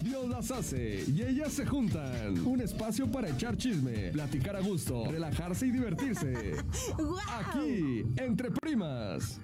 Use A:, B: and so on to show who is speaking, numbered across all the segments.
A: Dios las hace y ellas se juntan. Un espacio para echar chisme, platicar a gusto, relajarse y divertirse. Aquí, entre primas.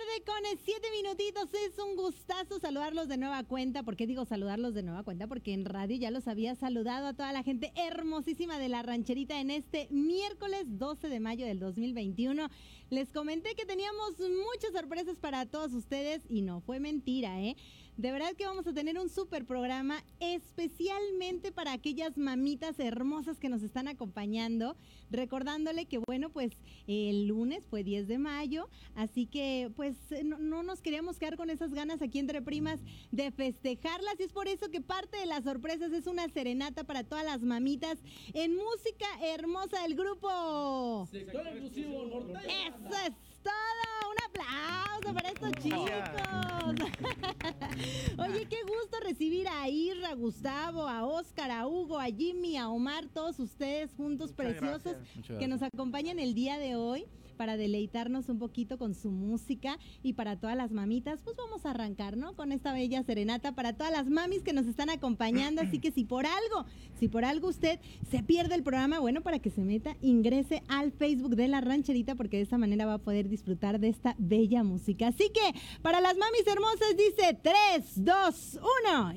B: Tarde con siete minutitos. Es un gustazo saludarlos de nueva cuenta. ¿Por qué digo saludarlos de nueva cuenta? Porque en radio ya los había saludado a toda la gente hermosísima de la rancherita en este miércoles 12 de mayo del 2021. Les comenté que teníamos muchas sorpresas para todos ustedes y no fue mentira, ¿eh? De verdad que vamos a tener un super programa especialmente para aquellas mamitas hermosas que nos están acompañando. Recordándole que, bueno, pues el lunes fue 10 de mayo, así que pues no, no nos queríamos quedar con esas ganas aquí entre primas de festejarlas y es por eso que parte de las sorpresas es una serenata para todas las mamitas en música hermosa del grupo.
C: Sector exclusivo norteño.
B: Eso es todo. Un aplauso para estos chicos. Oye, qué gusto recibir a Irra, a Gustavo, a Oscar, a Hugo, a Jimmy, a Omar, todos ustedes juntos preciosos que nos acompañan el día de hoy para deleitarnos un poquito con su música y para todas las mamitas, pues vamos a arrancar, ¿no? Con esta bella serenata para todas las mamis que nos están acompañando, así que si por algo, si por algo usted se pierde el programa, bueno, para que se meta, ingrese al Facebook de la rancherita porque de esta manera va a poder disfrutar de esta bella música. Así que para las mamis hermosas dice 3, 2, 1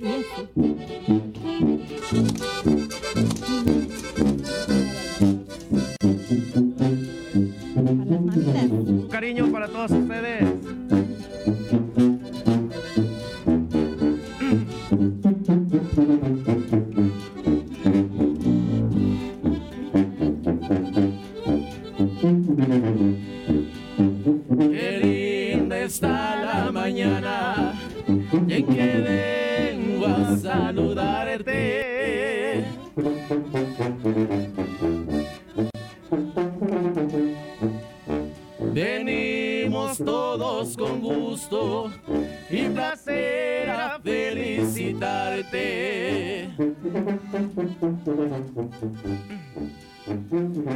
B: y
D: todos ustedes.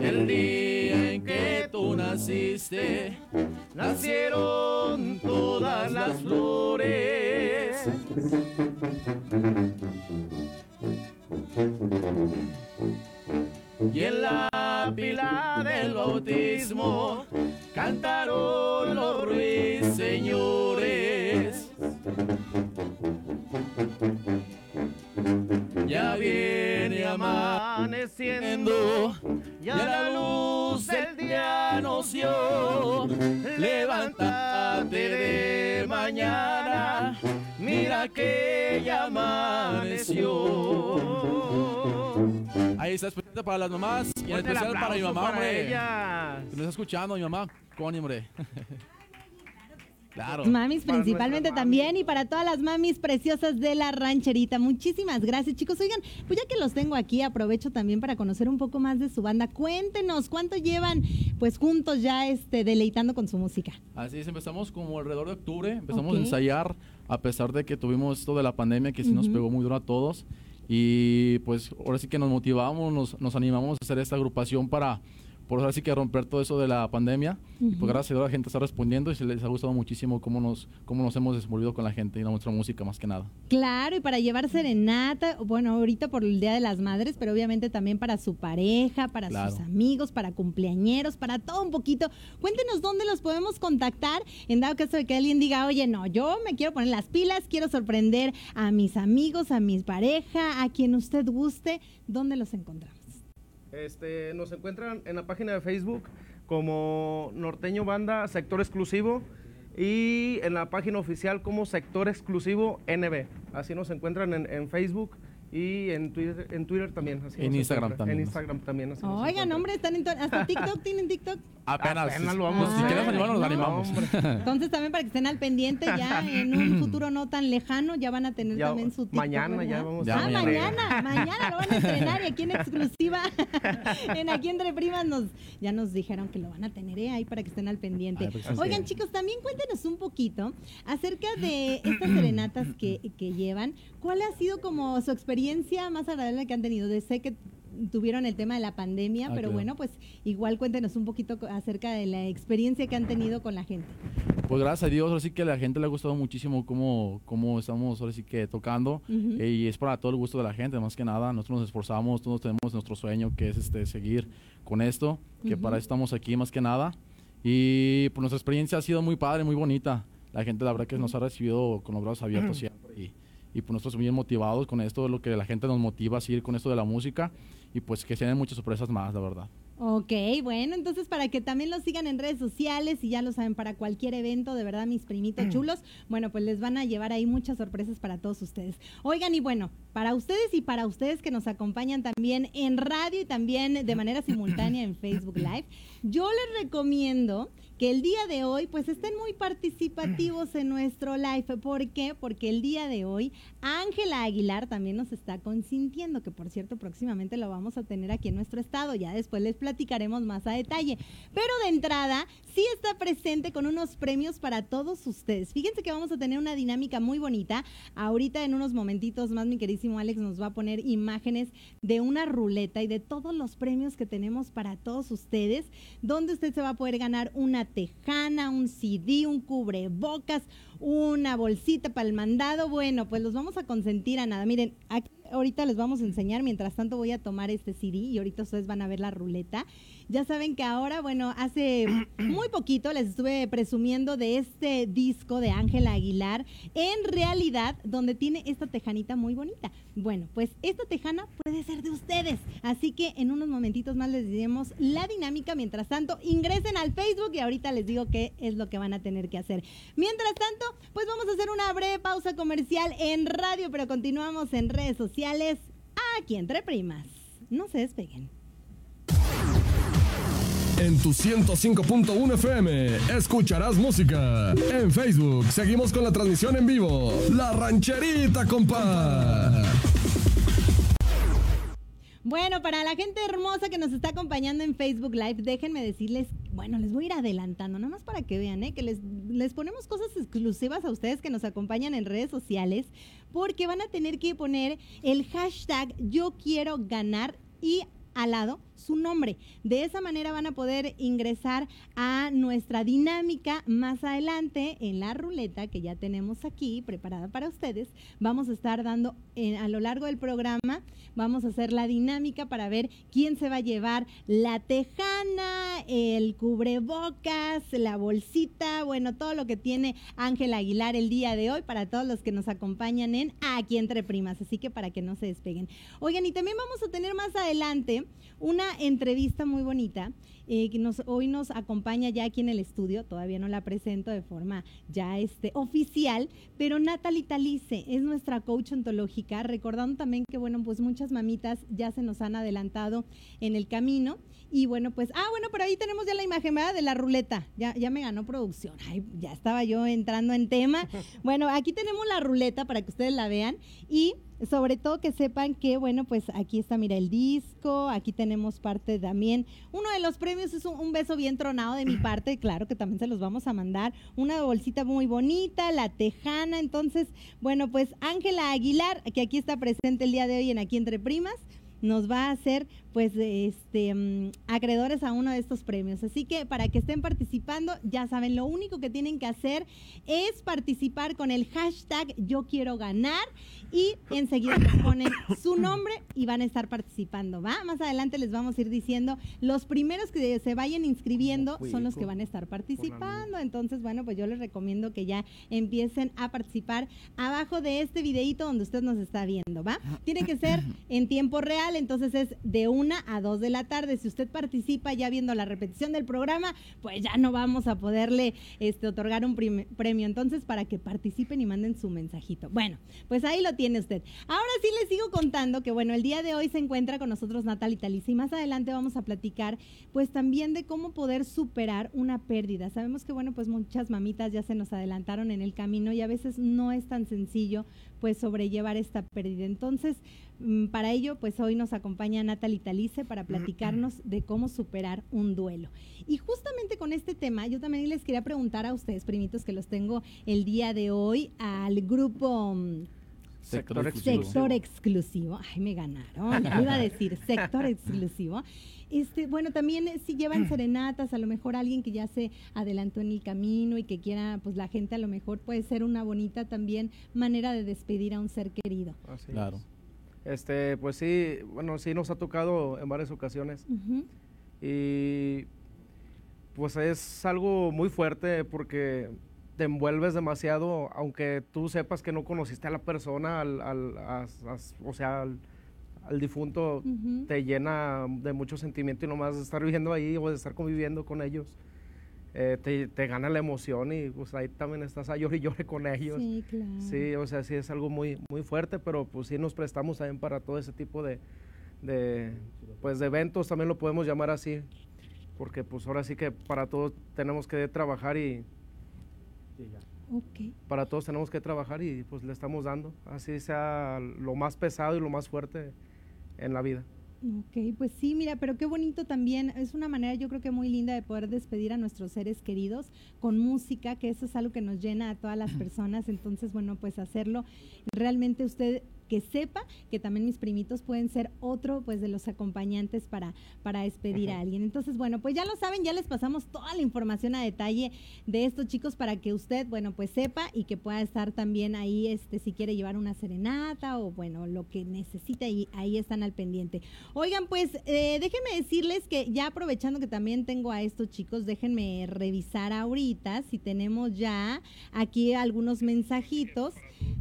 C: El día en que tú naciste, nacieron todas las flores. Levántate de mañana, mira que ya amaneció. Ahí está especial para las mamás y en especial para mi mamá,
D: para
C: hombre.
D: ella.
C: Que nos está escuchando, mi mamá. Connie, hombre. Claro.
B: Mamis
D: Para
B: principalmente también y para todas las mamis preciosas de la rancherita. Muchísimas gracias, chicos. Oigan, pues ya que los tengo aquí, aprovecho también para conocer un poco más de su banda. Cuéntenos cuánto llevan pues juntos ya este deleitando con su música.
C: Así es, empezamos como alrededor de octubre, empezamos a ensayar a pesar de que tuvimos esto de la pandemia que sí nos pegó muy duro a todos y pues ahora sí que nos motivamos, nos, nos animamos a hacer esta agrupación para por ahora sí que romper todo eso de la pandemia y
B: Ujú.
C: pues gracias a Dios la gente está respondiendo y se les ha gustado muchísimo cómo nos, cómo nos hemos desenvolvido con la gente y la nuestra música más que nada.
B: Claro, y para llevar serenata, bueno, ahorita por el Día de las Madres, pero obviamente también para su pareja, para
C: Claro.
B: sus amigos, para cumpleañeros, para todo un poquito. Cuéntenos dónde los podemos contactar en dado caso de que alguien diga, oye, no, yo me quiero poner las pilas, quiero sorprender a mis amigos, a mi pareja, a quien usted guste, ¿dónde los encontramos?
D: Este, nos encuentran en la página de Facebook como Norteño Banda Sector Exclusivo y en la página oficial como Sector Exclusivo NB. Así nos encuentran en, en Facebook y en Twitter, en Twitter también. así
C: En Instagram también.
D: En Instagram también. así
B: Oigan, hombre, están en hasta TikTok, ¿tienen TikTok?
C: Apenas,
D: Apenas lo vamos
B: a
C: si queremos animarnos, nos
B: No,
C: animamos.
D: hombre.
B: Entonces también para que estén al pendiente ya en un futuro no tan lejano ya van a tener
D: Ya,
B: también su TikTok,
D: mañana ya vamos
C: Ya
B: ah,
C: mañana.
B: mañana, mañana lo van a estrenar y aquí en exclusiva, en aquí entre primas nos, ya nos dijeron que lo van a tener ¿eh? ahí para que estén al pendiente.
C: Ay, pues,
B: Oigan chicos, también cuéntenos un poquito acerca de estas serenatas que, que llevan. ¿Cuál ha sido como su experiencia más agradable que han tenido? De sé que tuvieron el tema de la pandemia,
C: Ah,
B: pero
C: claro.
B: bueno, pues igual cuéntenos un poquito acerca de la experiencia que han tenido con la gente.
C: Pues gracias a Dios, ahora sí que a la gente le ha gustado muchísimo cómo, cómo estamos ahora sí que tocando
B: Ujú.
C: eh, y es para todo el gusto de la gente, más que nada, nosotros nos esforzamos, todos tenemos nuestro sueño que es este seguir con esto, que
B: Ujú.
C: para eso estamos aquí más que nada y pues nuestra experiencia ha sido muy padre, muy bonita, la gente la verdad que nos ha recibido con los brazos abiertos siempre y, y pues nosotros bien motivados con esto, lo que la gente nos motiva a seguir con esto de la música y pues que se den muchas sorpresas más, la verdad.
B: Ok, bueno, entonces para que también los sigan en redes sociales y ya lo saben, para cualquier evento, de verdad, mis primitos chulos, bueno, pues les van a llevar ahí muchas sorpresas para todos ustedes. Oigan, y bueno, para ustedes y para ustedes que nos acompañan también en radio y también de manera simultánea en Facebook Live, yo les recomiendo que el día de hoy pues estén muy participativos en nuestro live. ¿Por qué? Porque el día de hoy Ángela Aguilar también nos está consintiendo, que por cierto próximamente lo vamos a tener aquí en nuestro estado. Ya después les platicaremos más a detalle. Pero de entrada sí está presente con unos premios para todos ustedes. Fíjense que vamos a tener una dinámica muy bonita. Ahorita en unos momentitos más mi queridísimo Alex nos va a poner imágenes de una ruleta y de todos los premios que tenemos para todos ustedes, donde usted se va a poder ganar una tejana, un CD, un cubrebocas, una bolsita para el mandado. Bueno, pues los vamos a consentir a nada. Miren, ahorita les vamos a enseñar, mientras tanto voy a tomar este CD y ahorita ustedes van a ver la ruleta. Ya saben que ahora, bueno, hace muy poquito les estuve presumiendo de este disco de Ángela Aguilar, en realidad, donde tiene esta tejanita muy bonita. Bueno, pues esta tejana puede ser de ustedes. Así que en unos momentitos más les diremos la dinámica. Mientras tanto, ingresen al Facebook y ahorita les digo qué es lo que van a tener que hacer. Mientras tanto, pues vamos a hacer una breve pausa comercial en radio, pero continuamos en redes sociales aquí entre primas. No se despeguen.
A: En tu 105.1 FM escucharás música. En Facebook seguimos con la transmisión en vivo. La rancherita, compa.
B: Bueno, para la gente hermosa que nos está acompañando en Facebook Live, déjenme decirles, bueno, les voy a ir adelantando, nada más para que vean, ¿eh? que les, les ponemos cosas exclusivas a ustedes que nos acompañan en redes sociales, porque van a tener que poner el hashtag yo quiero ganar y al lado su nombre. De esa manera van a poder ingresar a nuestra dinámica más adelante en la ruleta que ya tenemos aquí preparada para ustedes. Vamos a estar dando eh, a lo largo del programa, vamos a hacer la dinámica para ver quién se va a llevar la tejana, el cubrebocas, la bolsita, bueno, todo lo que tiene Ángel Aguilar el día de hoy para todos los que nos acompañan en Aquí entre primas, así que para que no se despeguen. Oigan, y también vamos a tener más adelante una entrevista muy bonita eh, que nos, hoy nos acompaña ya aquí en el estudio, todavía no la presento de forma ya este, oficial, pero Natalie Talice es nuestra coach ontológica, recordando también que, bueno, pues muchas mamitas ya se nos han adelantado en el camino. Y bueno, pues, ah, bueno, por ahí tenemos ya la imagen, ¿verdad? De la ruleta. Ya, ya me ganó producción. Ay, ya estaba yo entrando en tema. Bueno, aquí tenemos la ruleta para que ustedes la vean. Y sobre todo que sepan que, bueno, pues aquí está, mira, el disco, aquí tenemos parte también. Uno de los premios es un, un beso bien tronado de mi parte, claro que también se los vamos a mandar. Una bolsita muy bonita, la tejana. Entonces, bueno, pues Ángela Aguilar, que aquí está presente el día de hoy en Aquí Entre Primas, nos va a hacer pues este mm, acreedores a uno de estos premios. Así que para que estén participando, ya saben, lo único que tienen que hacer es participar con el hashtag yo quiero ganar y enseguida les ponen su nombre y van a estar participando, ¿va? Más adelante les vamos a ir diciendo, los primeros que se vayan inscribiendo son los que van a estar participando. Entonces, bueno, pues yo les recomiendo que ya empiecen a participar abajo de este videito donde usted nos está viendo, ¿va? Tiene que ser en tiempo real, entonces es de a dos de la tarde. Si usted participa ya viendo la repetición del programa, pues ya no vamos a poderle este, otorgar un premio. Entonces, para que participen y manden su mensajito. Bueno, pues ahí lo tiene usted. Ahora sí les sigo contando que, bueno, el día de hoy se encuentra con nosotros Natalie Talisa y más adelante vamos a platicar, pues también de cómo poder superar una pérdida. Sabemos que, bueno, pues muchas mamitas ya se nos adelantaron en el camino y a veces no es tan sencillo, pues, sobrellevar esta pérdida. Entonces, para ello, pues hoy nos acompaña Natalie Talice para platicarnos de cómo superar un duelo. Y justamente con este tema, yo también les quería preguntar a ustedes, primitos, que los tengo el día de hoy, al grupo... mm,
C: Sector
D: Sector
C: exclusivo.
B: Sector exclusivo. Ay, me ganaron. Iba a decir sector exclusivo. Este, bueno, también eh, si llevan serenatas, a lo mejor alguien que ya se adelantó en el camino y que quiera, pues la gente a lo mejor puede ser una bonita también manera de despedir a un ser querido.
D: Así
C: Claro.
D: es. Este, pues sí, bueno, sí nos ha tocado en varias ocasiones. Y pues es algo muy fuerte porque te envuelves demasiado, aunque tú sepas que no conociste a la persona, al, al- as- o sea, al, al difunto, te llena de mucho sentimiento y nomás de estar viviendo ahí o de estar conviviendo con ellos, eh, te, te gana la emoción y pues ahí también estás a llore y llore con ellos.
B: Sí, claro.
D: Sí, o sea, sí es algo muy, muy fuerte, pero pues sí nos prestamos también para todo ese tipo de, de, pues, de eventos, también lo podemos llamar así, porque pues ahora sí que para todos tenemos que trabajar y
B: Ok.
D: para todos tenemos que trabajar y pues le estamos dando, así sea lo más pesado y lo más fuerte en la vida.
B: Ok, pues sí, mira, pero qué bonito también. Es una manera, yo creo que muy linda de poder despedir a nuestros seres queridos con música, que eso es algo que nos llena a todas las personas. Entonces, bueno, pues hacerlo. Realmente usted que sepa que también mis primitos pueden ser otro pues de los acompañantes para, para despedir a alguien. Entonces, bueno, pues ya lo saben, ya les pasamos toda la información a detalle de estos chicos para que usted, bueno, pues sepa y que pueda estar también ahí, este, si quiere llevar una serenata o bueno, lo que necesite, ahí, ahí están al pendiente. Oigan, pues eh, déjenme decirles que ya aprovechando que también tengo a estos chicos, déjenme revisar ahorita si tenemos ya aquí algunos mensajitos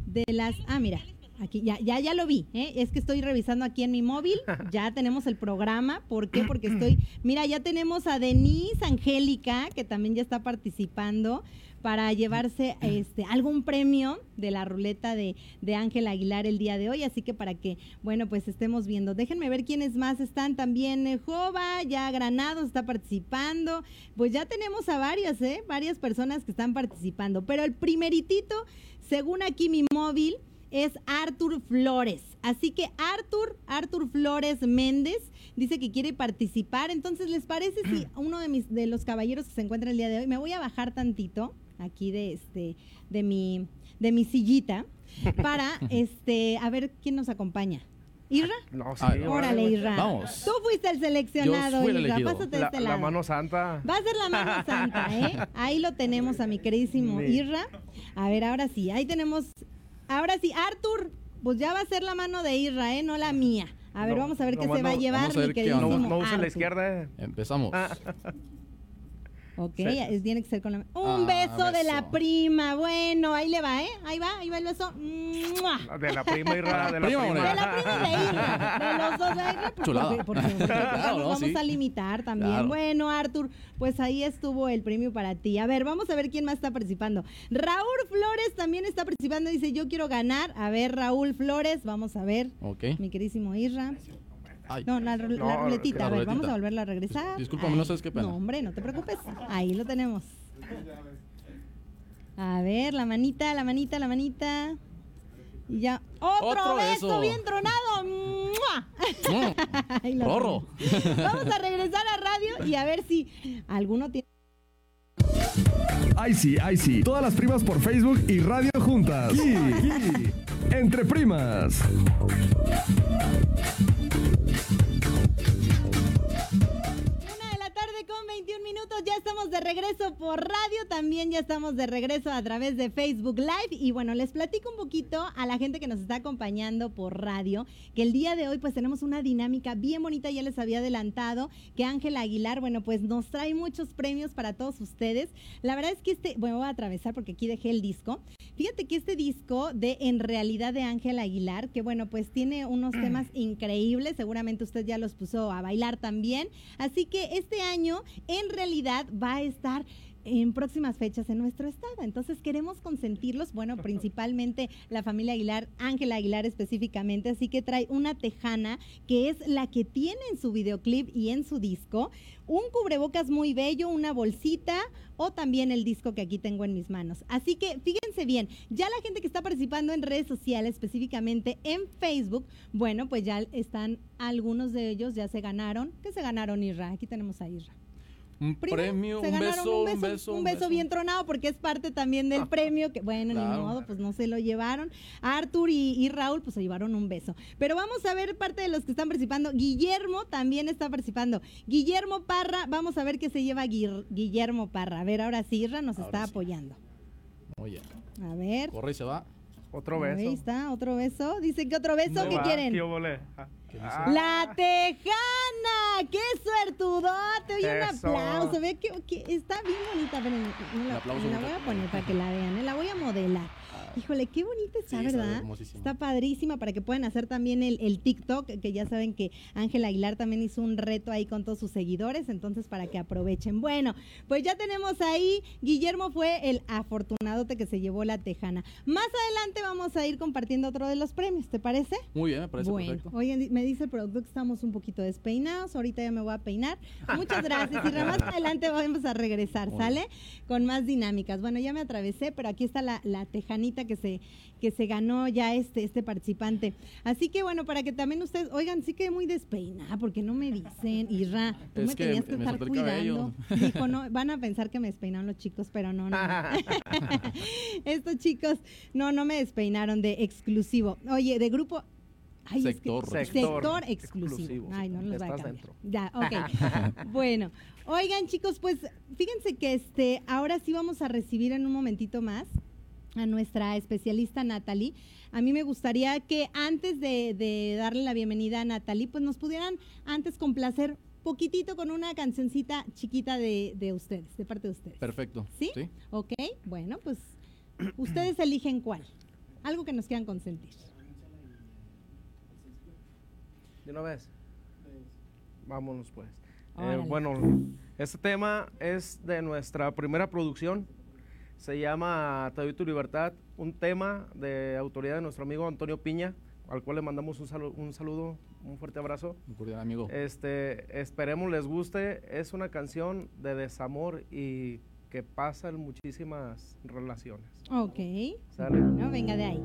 B: de las... Ah, mira. Aquí ya, ya, ya lo vi, ¿eh? es que estoy revisando aquí en mi móvil, ya tenemos el programa, ¿por qué? Porque estoy, mira, ya tenemos a Denise Angélica, que también ya está participando para llevarse este algún premio de la ruleta de, de Ángel Aguilar el día de hoy, así que para que, bueno, pues estemos viendo. Déjenme ver quiénes más están también, eh, Jova, ya Granados está participando, pues ya tenemos a varias, ¿eh? Varias personas que están participando, pero el primeritito, según aquí mi móvil, es Arthur Flores. Así que Arthur, Arthur Flores Méndez, dice que quiere participar. Entonces, ¿les parece si uno de mis de los caballeros que se encuentra el día de hoy, me voy a bajar tantito aquí de este de mi de mi sillita para este a ver quién nos acompaña. Irra,
D: No, sí,
C: Ay,
B: órale Irra.
C: Vamos.
B: Tú fuiste el seleccionado,
C: Yo fui el
B: Irra. Pásate
D: La,
B: este
D: la
B: lado.
D: mano santa.
B: Va a ser la mano santa, ¿eh? Ahí lo tenemos a mi queridísimo
D: Sí.
B: Irra. A ver, ahora sí, ahí tenemos. Ahora sí, Arthur, pues ya va a ser la mano de Irra, ¿eh? No la mía. A ver,
D: No,
B: vamos a ver qué se va a llevar
C: vamos a
B: mi
C: ver qué
B: queridísimo
C: onda.
D: No, no use
B: Arthur.
D: la izquierda.
C: Empezamos.
B: Ok,
D: Sí.
B: es- tiene que ser con la Un
C: Ah,
B: beso, de la prima. Bueno, ahí le va, ¿eh? Ahí va, ahí va el beso. ¡Mua!
D: De la prima Irra, de la
C: Prima,
D: prima.
B: De la prima y de Irra. De los dos, ¿eh? Porque-
C: Chulada.
B: Porque, porque, porque
C: Claro,
B: nos
C: ¿no?
B: vamos
C: Sí.
B: a limitar también.
C: Claro.
B: Bueno, Arthur, pues ahí estuvo el premio para ti. A ver, vamos a ver quién más está participando. Raúl Flores también está participando. Dice, yo quiero ganar. A ver, Raúl Flores, vamos a ver.
C: Ok.
B: Mi queridísimo Irra.
C: Ay.
B: No, la, ru- la
D: No,
B: ruletita. a ver,
C: ruletita.
B: vamos a volverla a regresar.
C: Dis- discúlpame, no sabes qué pena.
B: No, hombre, no te preocupes. Ahí lo tenemos. A ver, la manita, la manita, la manita. Y ya. ¡Otro,
C: Otro
B: beso bien tronado! ¡Mua!
C: Mm.
B: Vamos a regresar a radio y a ver si alguno tiene.
A: Ay sí, ay sí. Todas las primas por Facebook y radio juntas. Y, y, entre primas.
B: Con 21 minutos, ya estamos de regreso por radio, también ya estamos de regreso a través de Facebook Live y bueno, les platico un poquito a la gente que nos está acompañando por radio, que el día de hoy pues tenemos una dinámica bien bonita, ya les había adelantado que Ángela Aguilar, bueno, pues nos trae muchos premios para todos ustedes. La verdad es que este, bueno, voy a atravesar porque aquí dejé el disco. Fíjate que este disco de En realidad de Ángela Aguilar, que bueno, pues tiene unos temas increíbles, seguramente usted ya los puso a bailar también. Así que este año en realidad va a estar en próximas fechas en nuestro estado. Entonces queremos consentirlos, bueno, principalmente la familia Aguilar, Ángela Aguilar específicamente, así que trae una tejana que es la que tiene en su videoclip y en su disco, un cubrebocas muy bello, una bolsita o también el disco que aquí tengo en mis manos. Así que fíjense bien, ya la gente que está participando en redes sociales, específicamente en Facebook, bueno, pues ya están algunos de ellos, ya se ganaron. ¿Qué se ganaron, Irra? Aquí tenemos a Irra.
C: Un premio,
B: se
C: un
B: ganaron
C: beso, un beso,
B: un
C: un
B: beso
C: beso.
B: bien tronado porque es parte también del premio que bueno, ni modo, pues no se lo llevaron. Arthur y, y Raúl pues se llevaron un beso. Pero vamos a ver parte de los que están participando. Guillermo también está participando. Guillermo Parra, vamos a ver qué se lleva Guir- Guillermo Parra. A ver, ahora sí, Irra nos
C: Ahora
B: está
C: sí.
B: apoyando.
C: Oye,
B: A ver.
C: corre y se va.
D: Otro
B: Ahí
D: beso.
B: está, otro beso. Dice que otro beso, ¿qué quieren?
D: ¿qué Ah.
B: La Tejana, qué suertudote, oye un aplauso, ve que, que está bien bonita, me la, me la voy a poner para que la vean, ¿eh? la voy a modelar. Híjole, qué bonita está,
C: Sí,
B: ¿verdad? Está padrísima para que puedan hacer también el, el TikTok, que ya saben que Ángel Aguilar también hizo un reto ahí con todos sus seguidores, entonces para que aprovechen. Bueno, pues ya tenemos ahí, Guillermo fue el afortunadote que se llevó la Tejana. Más adelante vamos a ir compartiendo otro de los premios, ¿te parece?
C: Muy bien, me parece
B: bueno,
C: perfecto.
B: oye, me dice el productor que estamos un poquito despeinados. Ahorita ya me voy a peinar. Muchas gracias. Y más adelante vamos a regresar, ¿sale? Con más dinámicas. Bueno, ya me atravesé, pero aquí está la, la tejanita que se, que se ganó ya este, este participante. Así que bueno, para que también ustedes, oigan, sí que muy despeinada, porque no me dicen, Irra, tú
C: Es
B: me
C: que
B: tenías que
C: me
B: estar cuidando. Dijo, no, van a pensar que me despeinaron los chicos, pero no, no. Estos chicos, no, no me despeinaron de exclusivo. Oye, de grupo. Ay, es que-
C: Sector.
B: sector,
D: Sector
B: exclusivo.
D: exclusivo,
B: Ay, no los voy a
D: Estás
B: cambiar.
D: dentro.
B: Ya, ok. bueno, oigan, chicos, pues fíjense que este, ahora sí vamos a recibir en un momentito más a nuestra especialista Natalie. A mí me gustaría que antes de, de darle la bienvenida a Natalie, pues nos pudieran antes complacer poquitito con una cancioncita chiquita de, de ustedes, de parte de ustedes.
C: Perfecto.
B: ¿Sí? Ok, bueno, pues ustedes eligen cuál. Algo que nos quieran consentir.
D: ¿De una vez? Vámonos pues. Eh, bueno, este tema es de nuestra primera producción. Se llama Te doy tu libertad, un tema de autoridad de nuestro amigo Antonio Piña, al cual le mandamos un, salu- un saludo, un fuerte abrazo.
C: Un cordial amigo.
D: Este, esperemos les guste. Es una canción de desamor y que pasa en muchísimas relaciones.
B: Ok.
D: ¿Sale?
B: Bueno, venga de ahí.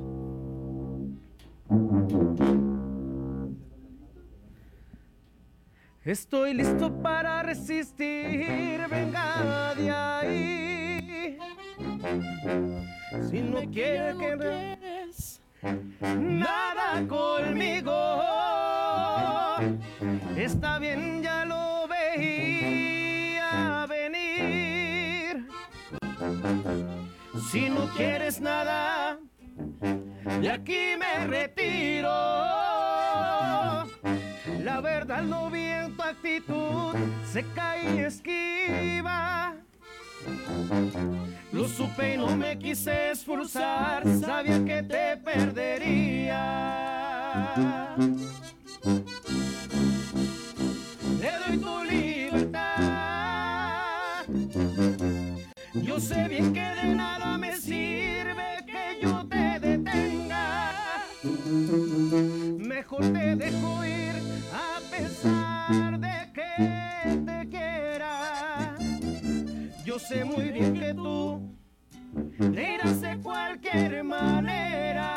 D: Estoy listo para resistir, venga de ahí. Si no quiere que nada conmigo, está bien, ya lo veía venir. Si no quieres nada, de aquí me retiro. La verdad lo vi en tu actitud, seca y esquiva. Lo supe y no me quise esforzar, sabía que te perdería. Te doy tu libertad. Yo sé bien que de nada me sirve que yo te detenga. Mejor te dejo ir a pesar muy bien que tú te irás de cualquier manera.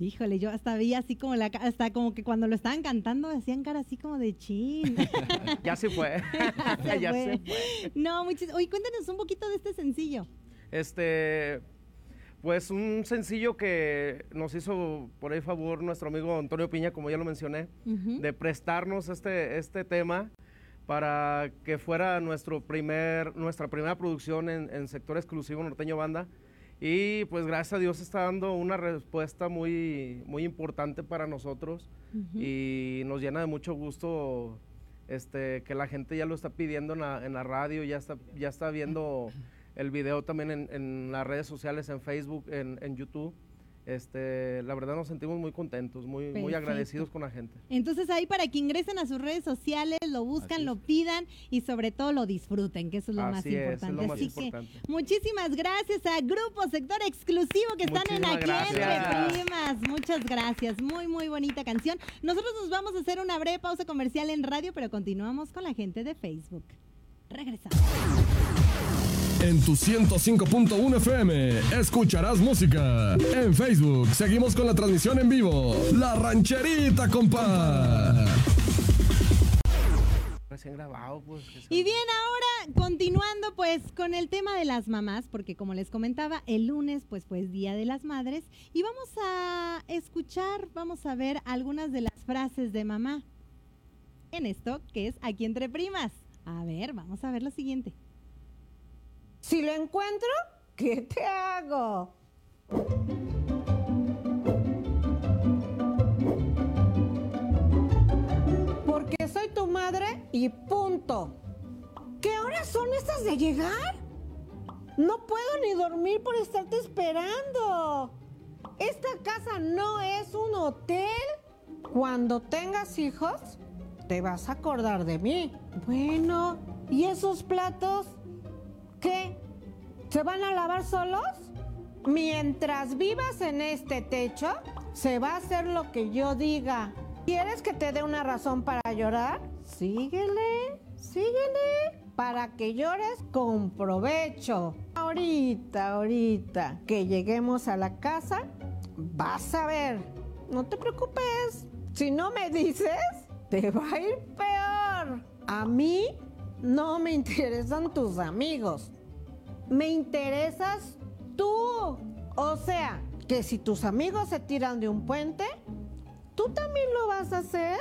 B: Híjole, yo hasta vi así como la hasta como que cuando lo estaban cantando hacían cara así como de chin.
D: Ya se fue. Ya
B: fue.
D: se fue.
B: No, muchis- Oye, cuéntanos un poquito de este sencillo.
D: Este, pues un sencillo que nos hizo por ahí favor nuestro amigo Antonio Piña, como ya lo mencioné, de prestarnos este, este tema para que fuera nuestro primer, nuestra primera producción en, en sector exclusivo norteño banda. Y pues gracias a Dios está dando una respuesta muy, muy importante para nosotros y nos llena de mucho gusto este, que la gente ya lo está pidiendo en la, en la radio, ya está, ya está viendo el video también en, en las redes sociales, en Facebook, en, en YouTube este, la verdad nos sentimos muy contentos, muy, muy agradecidos con la gente.
B: Entonces ahí para que ingresen a sus redes sociales, lo buscan, lo pidan y sobre todo lo disfruten, que eso es lo más importante. Así que muchísimas gracias a Grupo Sector Exclusivo que están en aquí entre primas. Muchas gracias, muy muy bonita canción. Nosotros nos vamos a hacer una breve pausa comercial en radio, pero continuamos con la gente de Facebook. Regresamos.
A: En tu 105.1 FM escucharás música. En Facebook seguimos con la transmisión en vivo. La rancherita, compa.
D: Pues,
B: y bien, ahora continuando pues con el tema de las mamás, porque como les comentaba, el lunes pues pues Día de las Madres y vamos a escuchar, vamos a ver algunas de las frases de mamá en esto que es aquí entre primas. A ver, vamos a ver lo siguiente.
E: Si lo encuentro, ¿qué te hago? Porque soy tu madre y punto. ¿Qué horas son estas de llegar? No puedo ni dormir por estarte esperando. Esta casa no es un hotel. Cuando tengas hijos, te vas a acordar de mí. Bueno, ¿y esos platos? ¿Qué? ¿Se van a lavar solos? Mientras vivas en este techo, se va a hacer lo que yo diga. ¿Quieres que te dé una razón para llorar? Síguele, síguele, para que llores con provecho. Ahorita, ahorita que lleguemos a la casa, vas a ver. No te preocupes. Si no me dices, te va a ir peor. A mí no me interesan tus amigos. Me interesas tú. O sea, que si tus amigos se tiran de un puente, ¿tú también lo vas a hacer?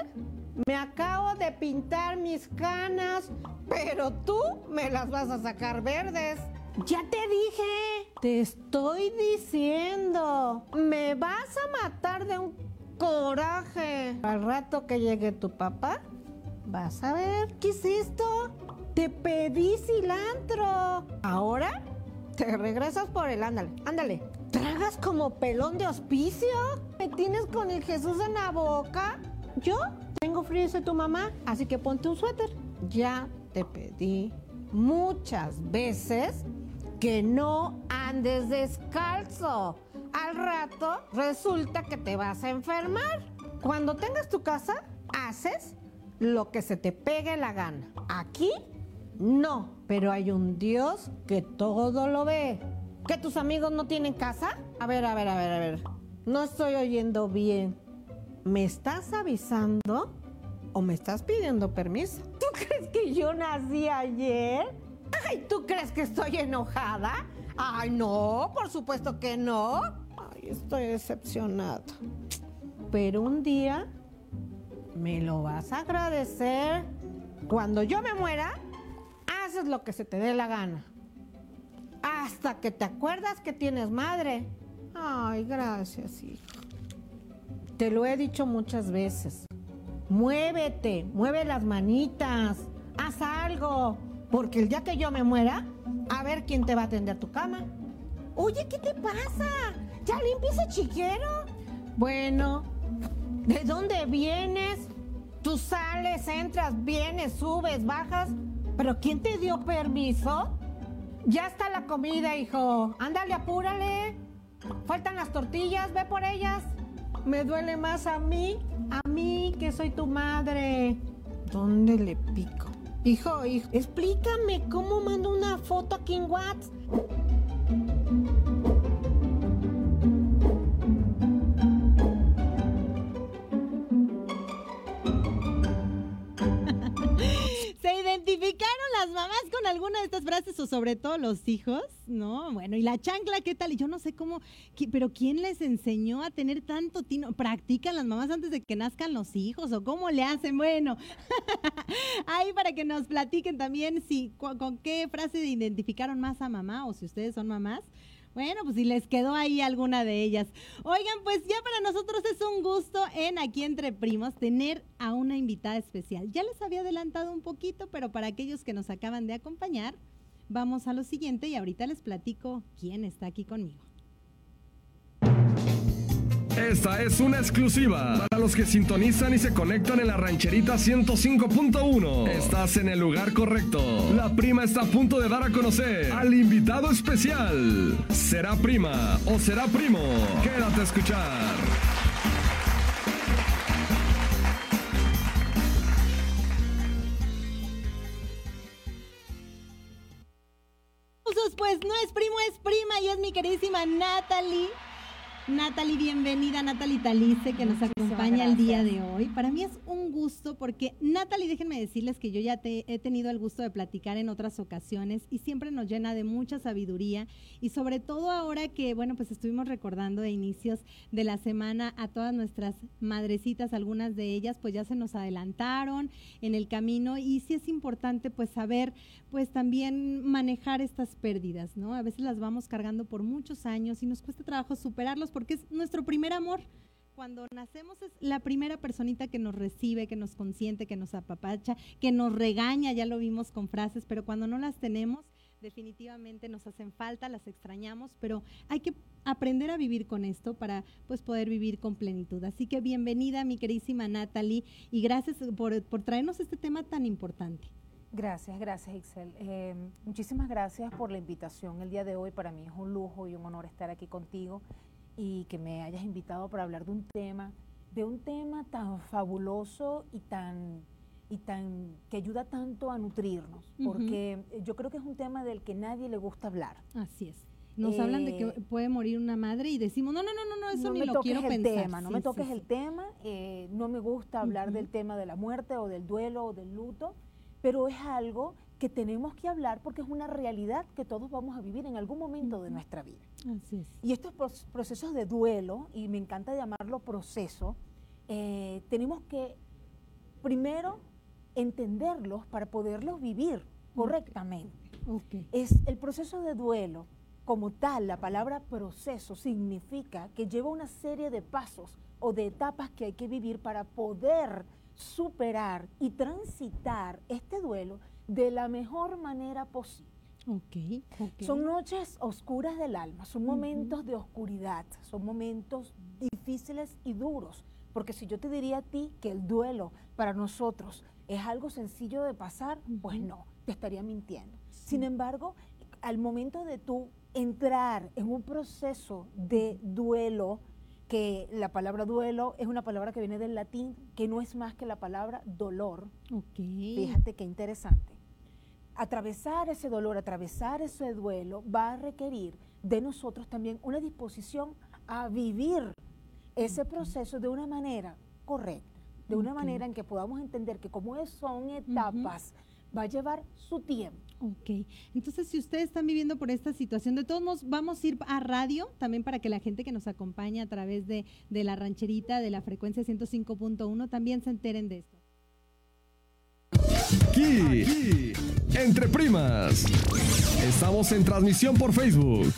E: Me acabo de pintar mis canas, pero tú me las vas a sacar verdes. Ya te dije, te estoy diciendo, me vas a matar de un coraje. Al rato que llegue tu papá, vas a ver, ¿qué esto? Te pedí cilantro. Ahora te regresas por el ándale. Ándale. ¿Tragas como pelón de hospicio? ¿Me tienes con el Jesús en la boca? Yo tengo frío, soy tu mamá, así que ponte un suéter. Ya te pedí muchas veces que no andes descalzo. Al rato resulta que te vas a enfermar. Cuando tengas tu casa, haces lo que se te pegue la gana. Aquí no, pero hay un Dios que todo lo ve. ¿Que tus amigos no tienen casa? A ver, a ver, a ver, a ver. No estoy oyendo bien. ¿Me estás avisando o me estás pidiendo permiso? ¿Tú crees que yo nací ayer? Ay, ¿tú crees que estoy enojada? Ay, no, por supuesto que no. Ay, estoy decepcionada. Pero un día me lo vas a agradecer. Cuando yo me muera, haces lo que se te dé la gana. Hasta que te acuerdas que tienes madre. Ay, gracias, hijo. Te lo he dicho muchas veces. Muévete, mueve las manitas, haz algo. Porque el día que yo me muera, a ver quién te va a atender tu cama. Oye, ¿qué te pasa? ¿Ya limpia ese chiquero? Bueno, ¿de dónde vienes? Tú sales, entras, vienes, subes, bajas. ¿Pero quién te dio permiso? Ya está la comida, hijo. Ándale, apúrale. Faltan las tortillas, ve por ellas. Me duele más a mí, a mí que soy tu madre. ¿Dónde le pico? Hijo, hijo, explícame cómo mando una foto aquí en WhatsApp.
B: Mamás con alguna de estas frases o sobre todo los hijos? No, bueno, y la chancla, ¿qué tal? Y yo no sé cómo, pero ¿quién les enseñó a tener tanto tino? ¿Practican las mamás antes de que nazcan los hijos o cómo le hacen? Bueno, ahí para que nos platiquen también si con, qué frase identificaron más a mamá o si ustedes son mamás Bueno, pues si les quedó ahí alguna de ellas. Oigan, pues ya para nosotros es un gusto en Aquí Entre Primos tener a una invitada especial. Ya les había adelantado un poquito, pero para aquellos que nos acaban de acompañar, vamos a lo siguiente y ahorita les platico quién está aquí conmigo.
A: Esta es una exclusiva para los que sintonizan y se conectan en la rancherita 105.1. Estás en el lugar correcto. La prima está a punto de dar a conocer al invitado especial. ¿Será prima o será primo? Quédate a escuchar.
B: Pues no es primo, es prima y es mi queridísima Natalie. Natalie, bienvenida, Natalie Talice, que nos acompaña el día de hoy. Para mí es un gusto porque, Natalie, déjenme decirles que yo ya te, he tenido el gusto de platicar en otras ocasiones y siempre nos llena de mucha sabiduría y sobre todo ahora que, bueno, pues estuvimos recordando de inicios de la semana a todas nuestras madrecitas, algunas de ellas pues ya se nos adelantaron en el camino y sí es importante pues saber pues también manejar estas pérdidas, ¿no? A veces las vamos cargando por muchos años y nos cuesta trabajo superarlos porque es nuestro primer amor. Cuando nacemos es la primera personita que nos recibe, que nos consiente, que nos apapacha, que nos regaña, ya lo vimos con frases, pero cuando no las tenemos, definitivamente nos hacen falta, las extrañamos, pero hay que aprender a vivir con esto para pues poder vivir con plenitud. Así que bienvenida mi queridísima Natalie y gracias por, por traernos este tema tan importante.
F: Gracias, gracias Ixel. Eh, muchísimas gracias por la invitación el día de hoy. Para mí es un lujo y un honor estar aquí contigo y que me hayas invitado para hablar de un tema, de un tema tan fabuloso y tan y tan que ayuda tanto a nutrirnos, porque yo creo que es un tema del que nadie le gusta hablar.
B: Así es. Nos hablan de que eh, puede morir una madre y decimos, no, no, no, no, no eso ni lo quiero
F: el
B: pensar.
F: Tema, no me toques el tema, eh, no me gusta hablar del tema de la muerte o del duelo o del luto pero es algo que tenemos que hablar porque es una realidad que todos vamos a vivir en algún momento de nuestra vida.
B: Así es.
F: Y estos procesos de duelo, y me encanta llamarlo proceso, eh, tenemos que primero entenderlos para poderlos vivir correctamente. Es el proceso de duelo, como tal, la palabra proceso significa que lleva una serie de pasos o de etapas que hay que vivir para poder superar y transitar este duelo de la mejor manera posible.
B: Okay,
F: Son noches oscuras del alma, son momentos de oscuridad, son momentos difíciles y duros, porque si yo te diría a ti que el duelo para nosotros es algo sencillo de pasar, pues no, te estaría mintiendo. Sin embargo, al momento de tú entrar en un proceso de duelo, que la palabra duelo es una palabra que viene del latín, que no es más que la palabra dolor. Fíjate qué interesante. Atravesar ese dolor, atravesar ese duelo va a requerir de nosotros también una disposición a vivir ese proceso de una manera correcta, de una manera en que podamos entender que como son etapas, va a llevar su tiempo.
B: Ok, entonces si ustedes están viviendo por esta situación, de todos modos vamos a ir a radio también para que la gente que nos acompaña a través de, de la rancherita de la frecuencia 105.1 también se enteren de esto.
A: Aquí, entre primas, estamos en transmisión por Facebook.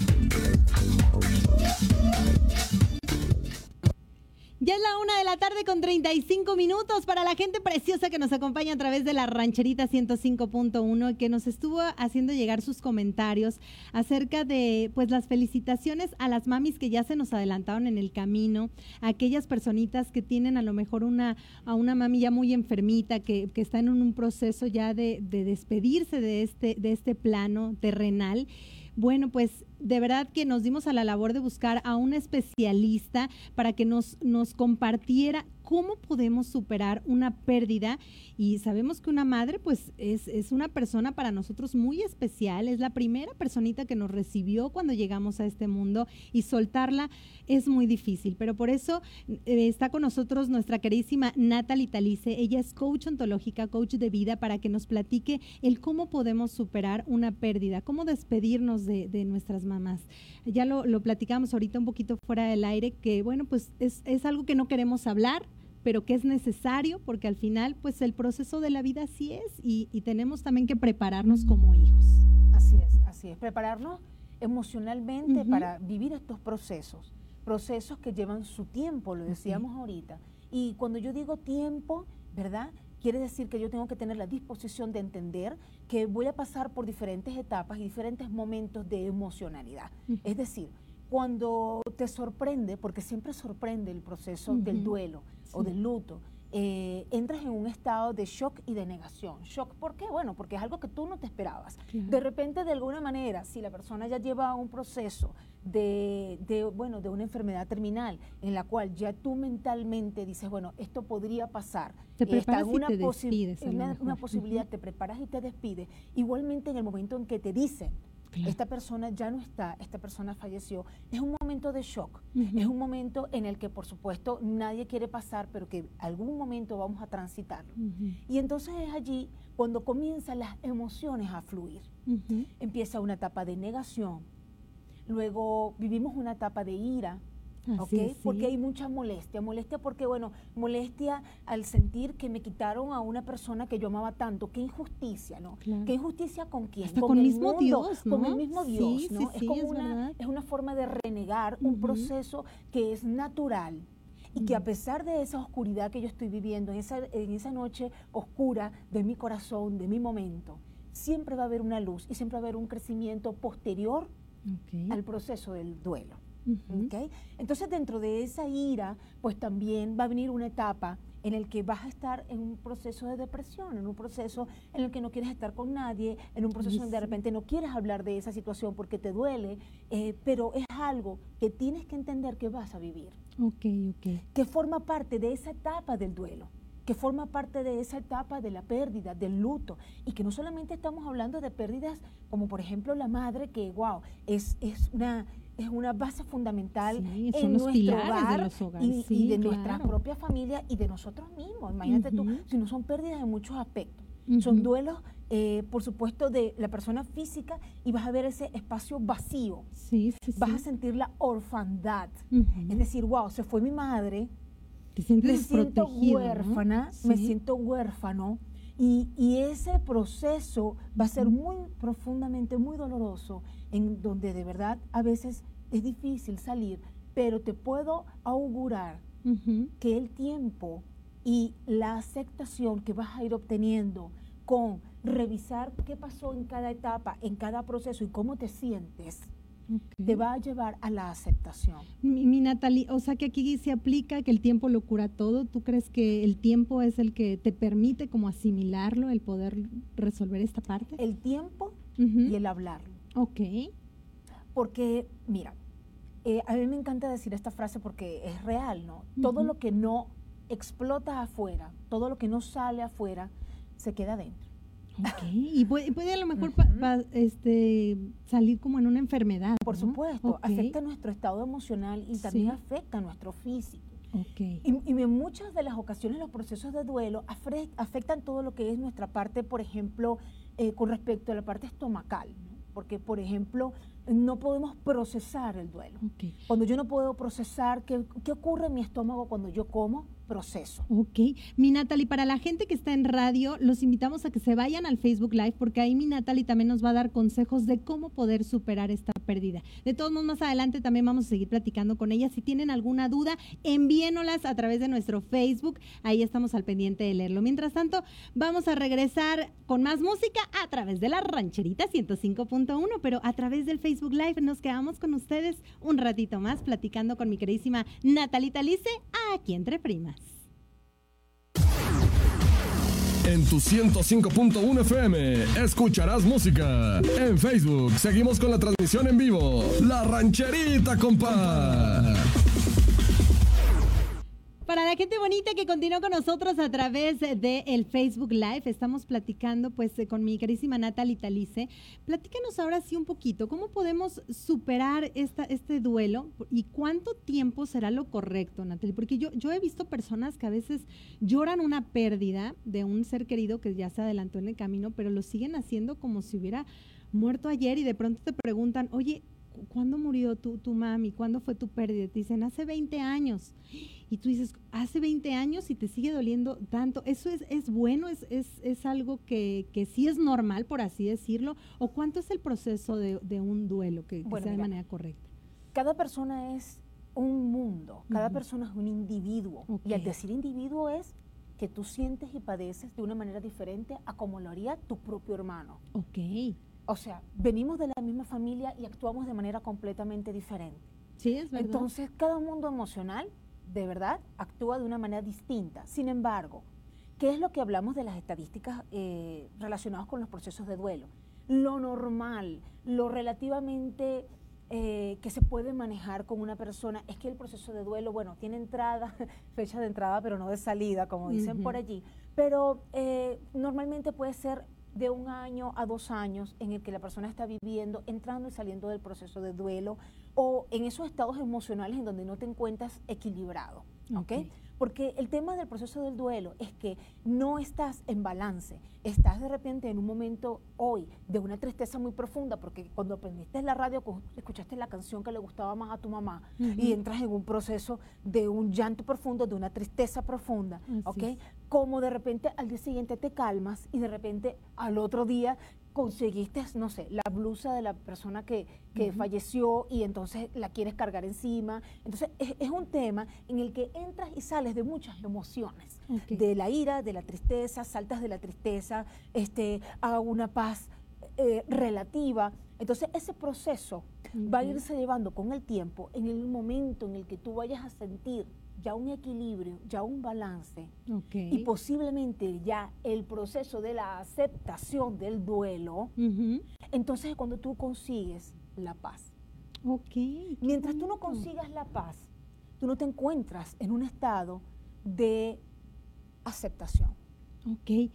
B: Ya es la una de la tarde con 35 minutos para la gente preciosa que nos acompaña a través de la rancherita 105.1 que nos estuvo haciendo llegar sus comentarios acerca de pues las felicitaciones a las mamis que ya se nos adelantaron en el camino, aquellas personitas que tienen a lo mejor una, a una mami ya muy enfermita, que, que está en un, proceso ya de, de despedirse de este, de este plano terrenal. Bueno, pues de verdad que nos dimos a la labor de buscar a un especialista para que nos, nos compartiera cómo podemos superar una pérdida y sabemos que una madre pues es, es, una persona para nosotros muy especial, es la primera personita que nos recibió cuando llegamos a este mundo y soltarla es muy difícil, pero por eso eh, está con nosotros nuestra queridísima Natalie Talice, ella es coach ontológica, coach de vida para que nos platique el cómo podemos superar una pérdida, cómo despedirnos de, de nuestras mamás. Ya lo, lo platicamos ahorita un poquito fuera del aire, que bueno, pues es, es algo que no queremos hablar, pero que es necesario porque al final pues el proceso de la vida así es y, tenemos también que prepararnos como hijos.
F: Así es, así es, prepararnos emocionalmente para vivir estos procesos, procesos que llevan su tiempo, lo decíamos ahorita. Y cuando yo digo tiempo, ¿verdad? Quiere decir que yo tengo que tener la disposición de entender que voy a pasar por diferentes etapas y diferentes momentos de emocionalidad. Es decir, cuando te sorprende, porque siempre sorprende el proceso del duelo o del luto, eh, entras en un estado de shock y de negación. ¿Shock por qué? Bueno, porque es algo que tú no te esperabas. De repente, de alguna manera, si la persona ya lleva un proceso de, bueno, de una enfermedad terminal en la cual ya tú mentalmente dices, bueno, esto podría pasar.
B: Te preparas y
F: una,
B: te despides,
F: una, una posibilidad, te preparas y te despides. Igualmente en el momento en que te dicen, esta persona ya no está, esta persona falleció. Es un momento de shock, es un momento en el que por supuesto nadie quiere pasar, pero que algún momento vamos a transitarlo. Y entonces es allí cuando comienzan las emociones a fluir. Empieza una etapa de negación, luego vivimos una etapa de ira, porque hay mucha molestia. Molestia porque, bueno, molestia al sentir que me quitaron a una persona que yo amaba tanto. Qué injusticia, ¿no? Qué injusticia con quién.
B: con, el mismo Dios,
F: Con el mismo Dios, ¿no? es como una, es una forma de renegar un proceso que es natural y que a pesar de esa oscuridad que yo estoy viviendo, en esa, en esa noche oscura de mi corazón, de mi momento, siempre va a haber una luz y siempre va a haber un crecimiento posterior al proceso del duelo. Entonces dentro de esa ira, pues también va a venir una etapa en el que vas a estar en un proceso de depresión, en un proceso en el que no quieres estar con nadie, en un proceso en donde de repente no quieres hablar de esa situación porque te duele, eh, pero es algo que tienes que entender que vas a vivir.
B: Ok, ok.
F: Que forma parte de esa etapa del duelo que forma parte de esa etapa de la pérdida, del luto, y que no solamente estamos hablando de pérdidas como por ejemplo la madre, que wow, es, es una es una base fundamental en nuestro hogar y, de nuestra propia familia y de nosotros mismos. Imagínate tú, si no son pérdidas en muchos aspectos. Son duelos, eh, por supuesto, de la persona física y vas a ver ese espacio vacío.
B: Sí,
F: vas a sentir la orfandad. Es decir, wow, se fue mi madre,
B: me
F: siento huérfana, me siento huérfano. Y, y, ese proceso va a ser muy profundamente, muy doloroso, en donde de verdad a veces es difícil salir, pero te puedo augurar que el tiempo y la aceptación que vas a ir obteniendo con revisar qué pasó en cada etapa, en cada proceso y cómo te sientes, te va a llevar a la aceptación.
B: Mi, mi Natalie, o sea que aquí se aplica que el tiempo lo cura todo. ¿Tú crees que el tiempo es el que te permite como asimilarlo, el poder resolver esta parte?
F: El tiempo y el hablarlo.
B: Ok.
F: Porque, mira, eh, a mí me encanta decir esta frase porque es real, ¿no? Todo lo que no explota afuera, todo lo que no sale afuera, se queda dentro.
B: Ok, y puede, a lo mejor este, salir como en una enfermedad.
F: Por supuesto, afecta nuestro estado emocional y también afecta nuestro físico.
B: Okay.
F: Y, y, en muchas de las ocasiones los procesos de duelo afectan todo lo que es nuestra parte, por ejemplo, eh, con respecto a la parte estomacal. Porque, por ejemplo, no podemos procesar el duelo. Cuando yo no puedo procesar, ¿qué, ¿qué, ocurre en mi estómago cuando yo como? Proceso.
B: Ok. Mi Natalie, para la gente que está en radio, los invitamos a que se vayan al Facebook Live porque ahí mi Natalie también nos va a dar consejos de cómo poder superar esta pérdida. De todos modos, más adelante también vamos a seguir platicando con ella. Si tienen alguna duda, envíenolas a través de nuestro Facebook. Ahí estamos al pendiente de leerlo. Mientras tanto, vamos a regresar con más música a través de la rancherita 105.1, pero a través del Facebook Live. Nos quedamos con ustedes un ratito más platicando con mi queridísima Natalita Lice, aquí entre primas.
A: En tu 105.1 FM escucharás música. En Facebook seguimos con la transmisión en vivo. La rancherita, compa.
B: Para la gente bonita que continuó con nosotros a través de el Facebook Live, estamos platicando pues con mi carísima Natalie Talice. Platícanos ahora sí un poquito, ¿cómo podemos superar este duelo y cuánto tiempo será lo correcto, Natalie? Porque yo, yo he visto personas que a veces lloran una pérdida de un ser querido que ya se adelantó en el camino, pero lo siguen haciendo como si hubiera muerto ayer y de pronto te preguntan, oye, ¿cuándo murió tu, tu mami? ¿Cuándo fue tu pérdida? Te dicen, hace 20 años. Y tú dices, hace 20 años y te sigue doliendo tanto. ¿Eso es, es bueno? ¿Es, es, es algo que, que, sí es normal, por así decirlo? ¿O cuánto es el proceso de, de un duelo que, que
F: Bueno,
B: sea de
F: mira,
B: manera correcta?
F: Cada persona es un mundo, cada persona es un individuo. Y al decir individuo es que tú sientes y padeces de una manera diferente a como lo haría tu propio hermano.
B: Ok.
F: O sea, venimos de la misma familia y actuamos de manera completamente diferente.
B: Sí, es verdad.
F: Entonces, cada mundo emocional, de verdad, actúa de una manera distinta. Sin embargo, ¿qué es lo que hablamos de las estadísticas eh, relacionadas con los procesos de duelo? Lo normal, lo relativamente eh, que se puede manejar con una persona es que el proceso de duelo, bueno, tiene entrada, fecha de entrada, pero no de salida, como dicen por allí, pero eh, normalmente puede ser de un año a dos años en el que la persona está viviendo, entrando y saliendo del proceso de duelo o en esos estados emocionales en donde no te encuentras equilibrado. ¿ok?
B: Ok.
F: Porque el tema del proceso del duelo es que no estás en balance, estás de repente en un momento hoy de una tristeza muy profunda, porque cuando aprendiste la radio cu- escuchaste la canción que le gustaba más a tu mamá y
B: Ujú.
F: entras en un proceso de un llanto profundo, de una tristeza profunda,
B: Así
F: ¿ok?
B: es.
F: Como de repente al día siguiente te calmas y de repente al otro día conseguiste, no sé, la blusa de la persona que, que falleció y entonces la quieres cargar encima. Entonces es, es un tema en el que entras y sales de muchas emociones, de la ira, de la tristeza, saltas de la tristeza este, a una paz eh, relativa. Entonces ese proceso va a irse llevando con el tiempo en el momento en el que tú vayas a sentir ya un equilibrio, ya un balance, y posiblemente ya el proceso de la aceptación del duelo, entonces es cuando tú consigues la paz. Mientras tú no consigas la paz, tú no te encuentras en un estado de aceptación.
B: Ok.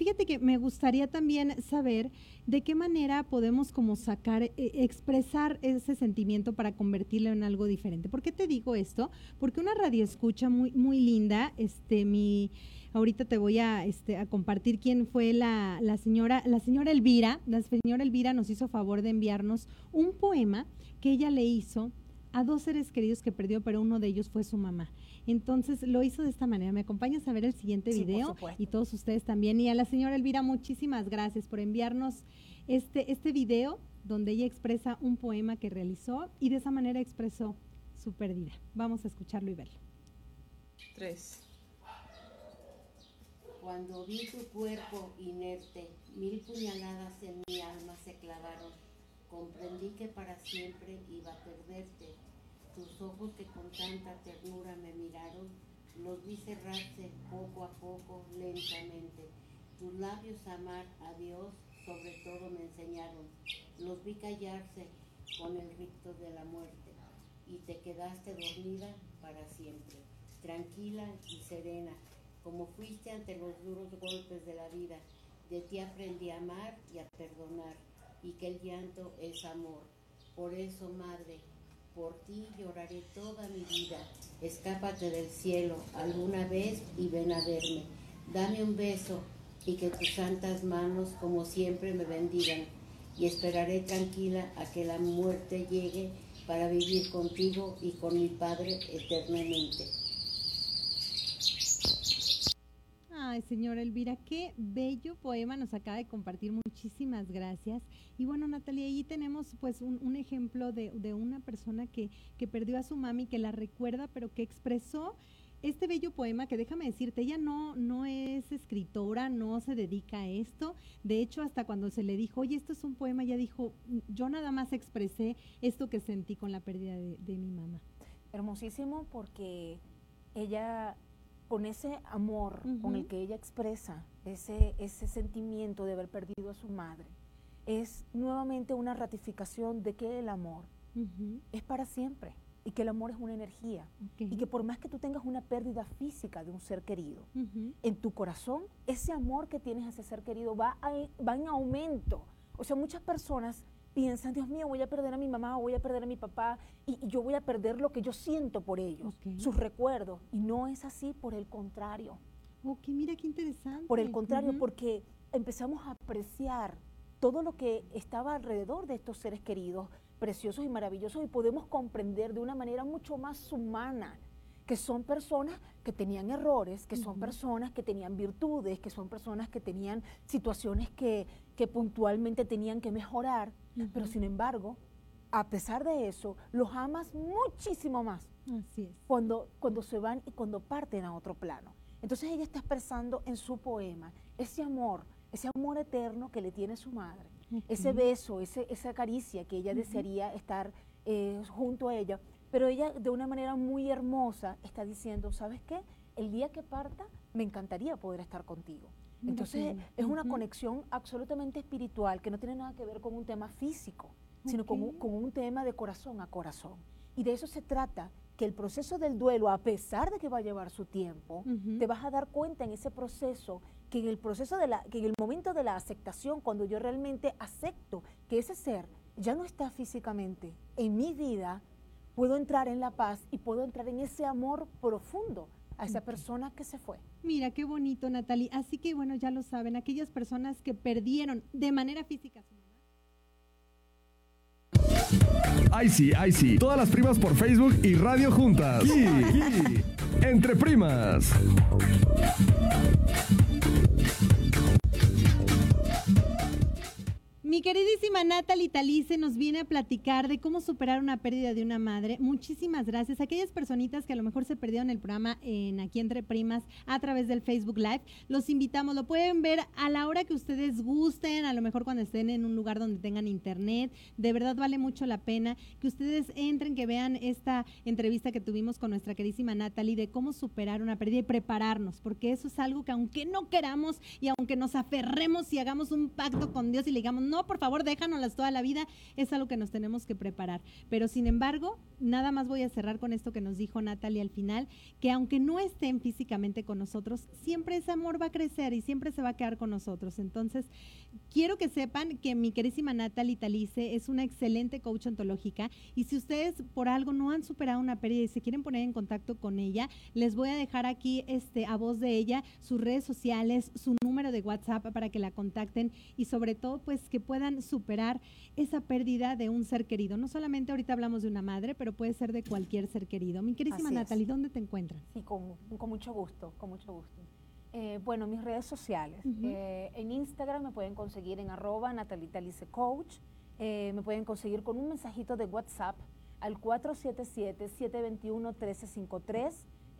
B: Fíjate que me gustaría también saber de qué manera podemos como sacar, eh, expresar ese sentimiento para convertirlo en algo diferente. ¿Por qué te digo esto? Porque una radio escucha muy, muy linda, este, mi, ahorita te voy a, este, a compartir quién fue la, la señora, la señora Elvira. La señora Elvira nos hizo favor de enviarnos un poema que ella le hizo a dos seres queridos que perdió, pero uno de ellos fue su mamá. Entonces lo hizo de esta manera. ¿Me acompañas a ver el siguiente
F: Sí, por
B: video? Y todos ustedes también. Y a la señora Elvira, muchísimas gracias por enviarnos este, este video donde ella expresa un poema que realizó y de esa manera expresó su pérdida. Vamos a escucharlo y verlo.
G: Tres.
H: Cuando vi tu cuerpo inerte, mil puñaladas en mi alma se clavaron. Comprendí que para siempre iba a perderte. Tus ojos que con tanta ternura me miraron, los vi cerrarse poco a poco, lentamente. Tus labios amar a Dios sobre todo me enseñaron. Los vi callarse con el rito de la muerte. Y te quedaste dormida para siempre, tranquila y serena, como fuiste ante los duros golpes de la vida. De ti aprendí a amar y a perdonar, y que el llanto es amor. Por eso, Madre, por ti lloraré toda mi vida. Escápate del cielo alguna vez y ven a verme. Dame un beso y que tus santas manos como siempre me bendigan. Y esperaré tranquila a que la muerte llegue para vivir contigo y con mi Padre eternamente.
B: Señora Elvira, qué bello poema nos acaba de compartir. Muchísimas gracias. Y bueno, Natalia, ahí tenemos pues un, ejemplo de, de una persona que, que perdió a su mami, que la recuerda, pero que expresó este bello poema que déjame decirte, ella no, no es escritora, no se dedica a esto. De hecho, hasta cuando se le dijo, oye, esto es un poema, ella dijo, yo nada más expresé esto que sentí con la pérdida de mi mamá.
F: Hermosísimo porque ella, con ese amor con el que ella expresa ese, ese sentimiento de haber perdido a su madre, es nuevamente una ratificación de que el amor es para siempre y que el amor es una energía y que por más que tú tengas una pérdida física de un ser querido, en tu corazón, ese amor que tienes a ese ser querido va, a- va en aumento. O sea, muchas personas piensan, Dios mío, voy a perder a mi mamá, voy a perder a mi papá y, y yo voy a perder lo que yo siento por ellos,
B: Ok.
F: sus recuerdos. Y no es así, por el contrario.
B: Ok, mira qué interesante.
F: Por el contrario,
B: Ujú.
F: porque empezamos a apreciar todo lo que estaba alrededor de estos seres queridos, preciosos y maravillosos, y podemos comprender de una manera mucho más humana que son personas que tenían errores, que son personas que tenían virtudes, que son personas que tenían situaciones que, que puntualmente tenían que mejorar, pero sin embargo, a pesar de eso, los amas muchísimo más.
B: Así es.
F: Cuando, cuando se van y cuando parten a otro plano. Entonces ella está expresando en su poema ese amor, ese amor eterno que le tiene su madre, ese beso, ese, esa caricia que ella desearía estar eh, junto a ella, pero ella de una manera muy hermosa está diciendo, ¿sabes qué? El día que parta me encantaría poder estar contigo. Entonces es una conexión absolutamente espiritual que no tiene nada que ver con un tema físico, sino con, un, con un tema de corazón a corazón. Y de eso se trata, que el proceso del duelo, a pesar de que va a llevar su tiempo, te vas a dar cuenta en ese proceso que en el proceso de la, que en el momento de la aceptación, cuando yo realmente acepto que ese ser ya no está físicamente en mi vida, puedo entrar en la paz y puedo entrar en ese amor profundo a esa persona que se fue.
B: Mira, qué bonito, Natalie. Así que bueno, ya lo saben, aquellas personas que perdieron de manera física.
A: Ay sí, ay sí. Todas las primas por Facebook y radio juntas. Y, y, entre primas.
B: Mi queridísima Natalie Talice nos viene a platicar de cómo superar una pérdida de una madre. Muchísimas gracias. Aquellas personitas que a lo mejor se perdieron el programa en Aquí Entre Primas a través del Facebook Live, los invitamos. Lo pueden ver a la hora que ustedes gusten, a lo mejor cuando estén en un lugar donde tengan internet. De verdad vale mucho la pena que ustedes entren, que vean esta entrevista que tuvimos con nuestra queridísima Natalie de cómo superar una pérdida y prepararnos, porque eso es algo que aunque no queramos y aunque nos aferremos y hagamos un pacto con Dios y le digamos, no, por favor, déjanoslas toda la vida, es algo que nos tenemos que preparar. Pero sin embargo, nada más voy a cerrar con esto que nos dijo Natalie al final, que aunque no estén físicamente con nosotros, siempre ese amor va a crecer y siempre se va a quedar con nosotros. Entonces, quiero que sepan que mi querísima Natalie Talice es una excelente coach ontológica y si ustedes por algo no han superado una pérdida y se quieren poner en contacto con ella, les voy a dejar aquí este a voz de ella sus redes sociales, su número de WhatsApp para que la contacten y sobre todo pues que puedan superar esa pérdida de un ser querido. No solamente ahorita hablamos de una madre, pero puede ser de cualquier ser querido. Mi querísima
F: Así es.
B: Natalie, ¿dónde te encuentran?
F: Sí, con, con mucho gusto, con mucho gusto. Eh, bueno, mis redes sociales. Eh, en Instagram me pueden conseguir en arroba natalitalice coach. Eh, me pueden conseguir con un mensajito de WhatsApp al 477-721-1353.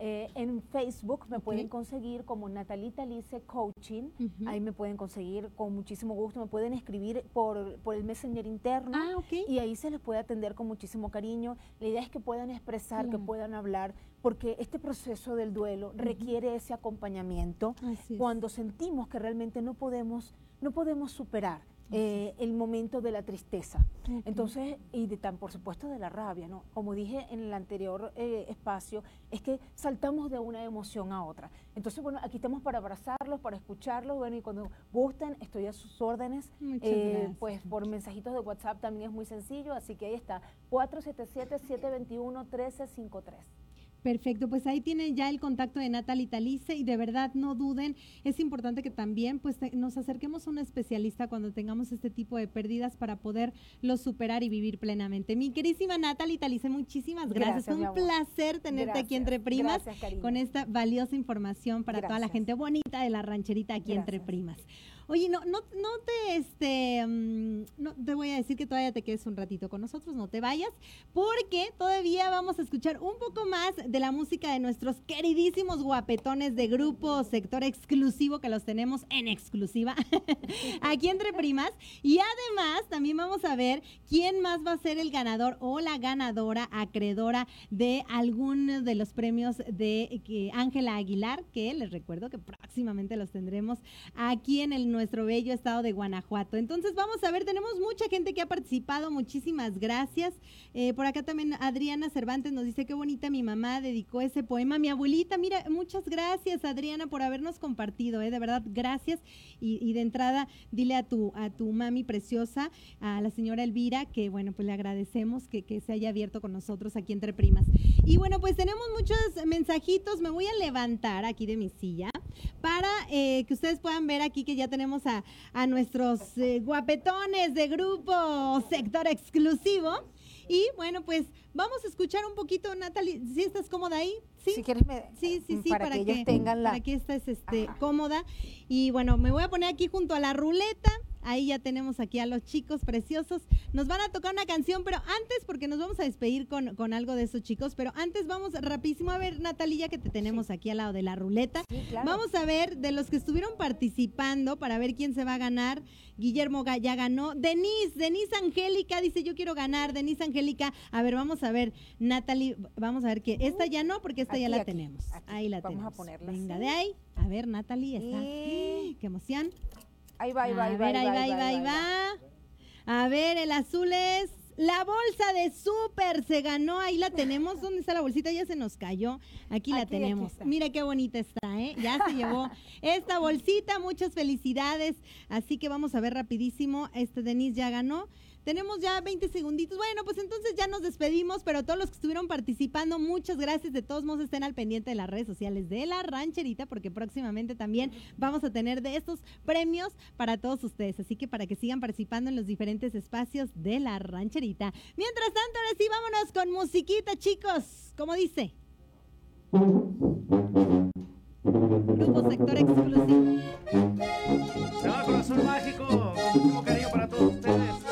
F: Eh, en Facebook me pueden conseguir como Natalita Lice Coaching.
B: Ujú.
F: Ahí me pueden conseguir con muchísimo gusto. Me pueden escribir por, por el Messenger interno.
B: Ah, ok.
F: Y ahí se les puede atender con muchísimo cariño. La idea es que puedan expresar, que
B: Claro.
F: puedan hablar, porque este proceso del duelo requiere ese acompañamiento
B: Así es.
F: cuando sentimos que realmente no podemos, no podemos superar eh, el momento de la tristeza. Entonces, y de tan por supuesto de la rabia, ¿no? Como dije en el anterior eh, espacio, es que saltamos de una emoción a otra. Entonces, bueno, aquí estamos para abrazarlos, para escucharlos, bueno, y cuando gusten, estoy a sus órdenes.
B: Muchas
F: Eh,
B: gracias.
F: Pues por mensajitos de WhatsApp también es muy sencillo, así que ahí está, 477-721-1353.
B: Perfecto, pues ahí tienen ya el contacto de Natalie Talice y de verdad no duden, es importante que también pues te- nos acerquemos a un especialista cuando tengamos este tipo de pérdidas para poderlo superar y vivir plenamente. Mi querísima Natalie Talice, muchísimas gracias.
F: Gracias,
B: un placer tenerte aquí entre primas
F: gracias,
B: con esta valiosa información para toda la gente bonita de la rancherita aquí entre primas. Oye, no, no, no te, este, mm, no te voy a decir que todavía te quedes un ratito con nosotros, no te vayas, porque todavía vamos a escuchar un poco más de la música de nuestros queridísimos guapetones de grupo sector exclusivo que los tenemos en exclusiva aquí entre primas. Y además también vamos a ver quién más va a ser el ganador o la ganadora acreedora de alguno de los premios de que Ángela Aguilar, que les recuerdo que próximamente los tendremos aquí en el, nuestro bello estado de Guanajuato. Entonces vamos a ver, tenemos mucha gente que ha participado, muchísimas gracias. Eh, por acá también Adriana Cervantes nos dice qué bonita mi mamá dedicó ese poema mi abuelita. Mira, muchas gracias Adriana por habernos compartido, eh, de verdad, gracias. Y, de entrada, dile a tu, a tu mami preciosa, a la señora Elvira, que bueno, pues le agradecemos que, que se haya abierto con nosotros aquí entre primas. Y bueno, pues tenemos muchos mensajitos, me voy a levantar aquí de mi silla para eh, que ustedes puedan ver aquí que ya tenemos a, a nuestros eh, guapetones de grupo sector exclusivo. Y bueno, pues vamos a escuchar un poquito, Natalie, si estás cómoda ahí. Sí,
F: Si quieres, me,
B: sí, sí, sí,
F: para, que ellos tengan la...
B: para que estés este,
F: Ajá.
B: cómoda. Y bueno, me voy a poner aquí junto a la ruleta. Ahí ya tenemos aquí a los chicos preciosos. Nos van a tocar una canción, pero antes, porque nos vamos a despedir con, con algo de esos chicos, pero antes vamos rapidísimo a ver, Natalia, que te tenemos aquí al lado de la ruleta.
F: Sí, claro.
B: Vamos a ver de los que estuvieron participando para ver quién se va a ganar. Guillermo ya ganó. Denise, Denise Angélica dice yo quiero ganar. Denise Angélica, a ver, vamos a ver, Natalie, vamos a ver que esta ya no, porque esta ya la
F: aquí,
B: tenemos.
F: aquí.
B: Ahí la
F: Vamos a
B: tenemos.
F: ponerla
B: Venga,
F: así.
B: de ahí. A ver, Natalie, está.
F: Y-
B: ¡Qué emoción!
F: Ahí va, ahí va,
B: a
F: ahí va.
B: ver, ahí va, ahí va, ahí va. A ver, el azul es la bolsa de súper. Se ganó, ahí la tenemos. ¿Dónde está la bolsita? Ya se nos cayó. Aquí, la
F: Aquí,
B: tenemos. Mira qué bonita está, ¿eh? Ya se llevó esta bolsita. Muchas felicidades. Así que vamos a ver rapidísimo. Este Denise ya ganó. Tenemos ya 20 segunditos. Bueno, pues entonces ya nos despedimos, pero todos los que estuvieron participando, muchas gracias. De todos modos, estén al pendiente de las redes sociales de la rancherita, porque próximamente también vamos a tener de estos premios para todos ustedes. Así que para que sigan participando en los diferentes espacios de la rancherita. Mientras tanto, ahora sí, vámonos con musiquita, chicos. ¿Cómo dice? Grupo Sector Exclusivo.
I: Se azul mágico. Con cariño para todos ustedes.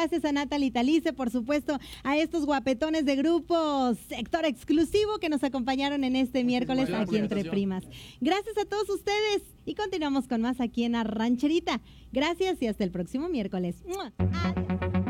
I: gracias.
B: A Natalie Talice, por supuesto, a estos guapetones de grupo sector exclusivo que nos acompañaron en este miércoles aquí entre primas. Gracias a todos ustedes y continuamos con más aquí en la rancherita. Gracias y hasta el próximo miércoles. Adiós.